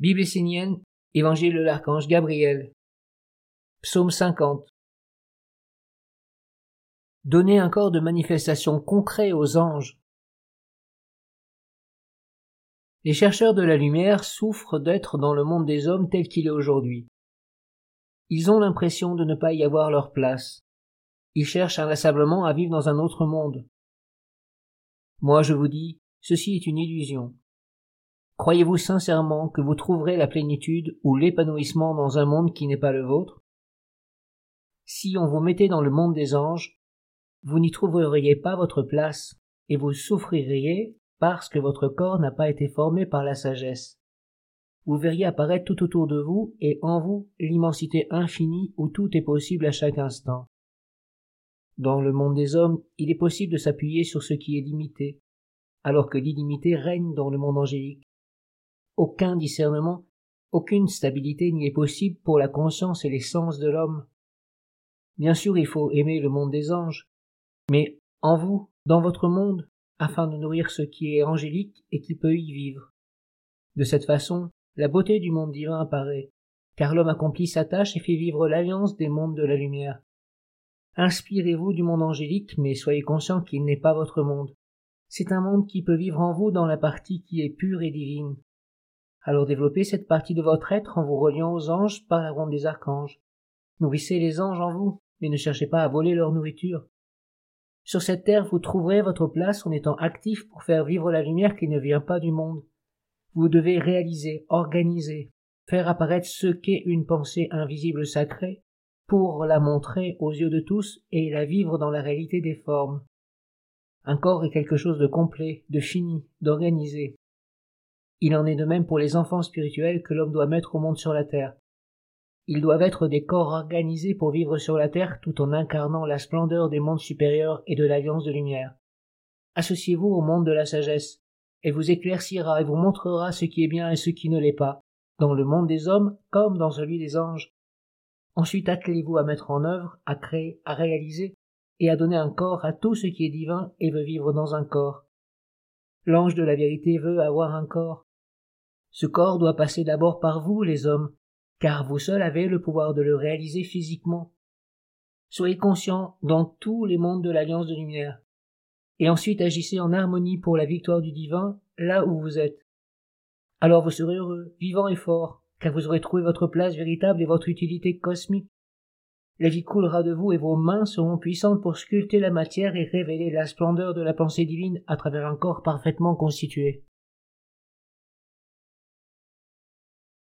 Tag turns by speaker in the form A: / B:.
A: Bible essénienne, Évangile de l'archange Gabriel. Psaume 50. Donner un corps de manifestation concret aux anges. Les chercheurs de la lumière souffrent d'être dans le monde des hommes tel qu'il est aujourd'hui. Ils ont l'impression de ne pas y avoir leur place. Ils cherchent inlassablement à vivre dans un autre monde. Moi je vous dis, ceci est une illusion. Croyez-vous sincèrement que vous trouverez la plénitude ou l'épanouissement dans un monde qui n'est pas le vôtre? Si on vous mettait dans le monde des anges, vous n'y trouveriez pas votre place, et vous souffririez parce que votre corps n'a pas été formé par la sagesse. Vous verriez apparaître tout autour de vous et en vous l'immensité infinie où tout est possible à chaque instant. Dans le monde des hommes, il est possible de s'appuyer sur ce qui est limité, alors que l'illimité règne dans le monde angélique. Aucun discernement, aucune stabilité n'y est possible pour la conscience et les sens de l'homme. Bien sûr, il faut aimer le monde des anges, mais en vous, dans votre monde, afin de nourrir ce qui est angélique et qui peut y vivre. De cette façon, la beauté du monde divin apparaît, car l'homme accomplit sa tâche et fait vivre l'alliance des mondes de la lumière. Inspirez-vous du monde angélique, mais soyez conscient qu'il n'est pas votre monde. C'est un monde qui peut vivre en vous dans la partie qui est pure et divine. Alors développez cette partie de votre être en vous reliant aux anges par la ronde des archanges. Nourrissez les anges en vous, mais ne cherchez pas à voler leur nourriture. Sur cette terre, vous trouverez votre place en étant actif pour faire vivre la lumière qui ne vient pas du monde. Vous devez réaliser, organiser, faire apparaître ce qu'est une pensée invisible sacrée, pour la montrer aux yeux de tous et la vivre dans la réalité des formes. Un corps est quelque chose de complet, de fini, d'organisé. Il en est de même pour les enfants spirituels que l'homme doit mettre au monde sur la terre. Ils doivent être des corps organisés pour vivre sur la terre tout en incarnant la splendeur des mondes supérieurs et de l'alliance de lumière. Associez-vous au monde de la sagesse. Elle vous éclaircira et vous montrera ce qui est bien et ce qui ne l'est pas, dans le monde des hommes comme dans celui des anges. Ensuite attelez-vous à mettre en œuvre, à créer, à réaliser, et à donner un corps à tout ce qui est divin et veut vivre dans un corps. L'ange de la vérité veut avoir un corps. Ce corps doit passer d'abord par vous, les hommes, car vous seul avez le pouvoir de le réaliser physiquement. Soyez conscients dans tous les mondes de l'Alliance de Lumière, et ensuite agissez en harmonie pour la victoire du divin là où vous êtes. Alors vous serez heureux, vivant et fort, car vous aurez trouvé votre place véritable et votre utilité cosmique. La vie coulera de vous et vos mains seront puissantes pour sculpter la matière et révéler la splendeur de la pensée divine à travers un corps parfaitement constitué.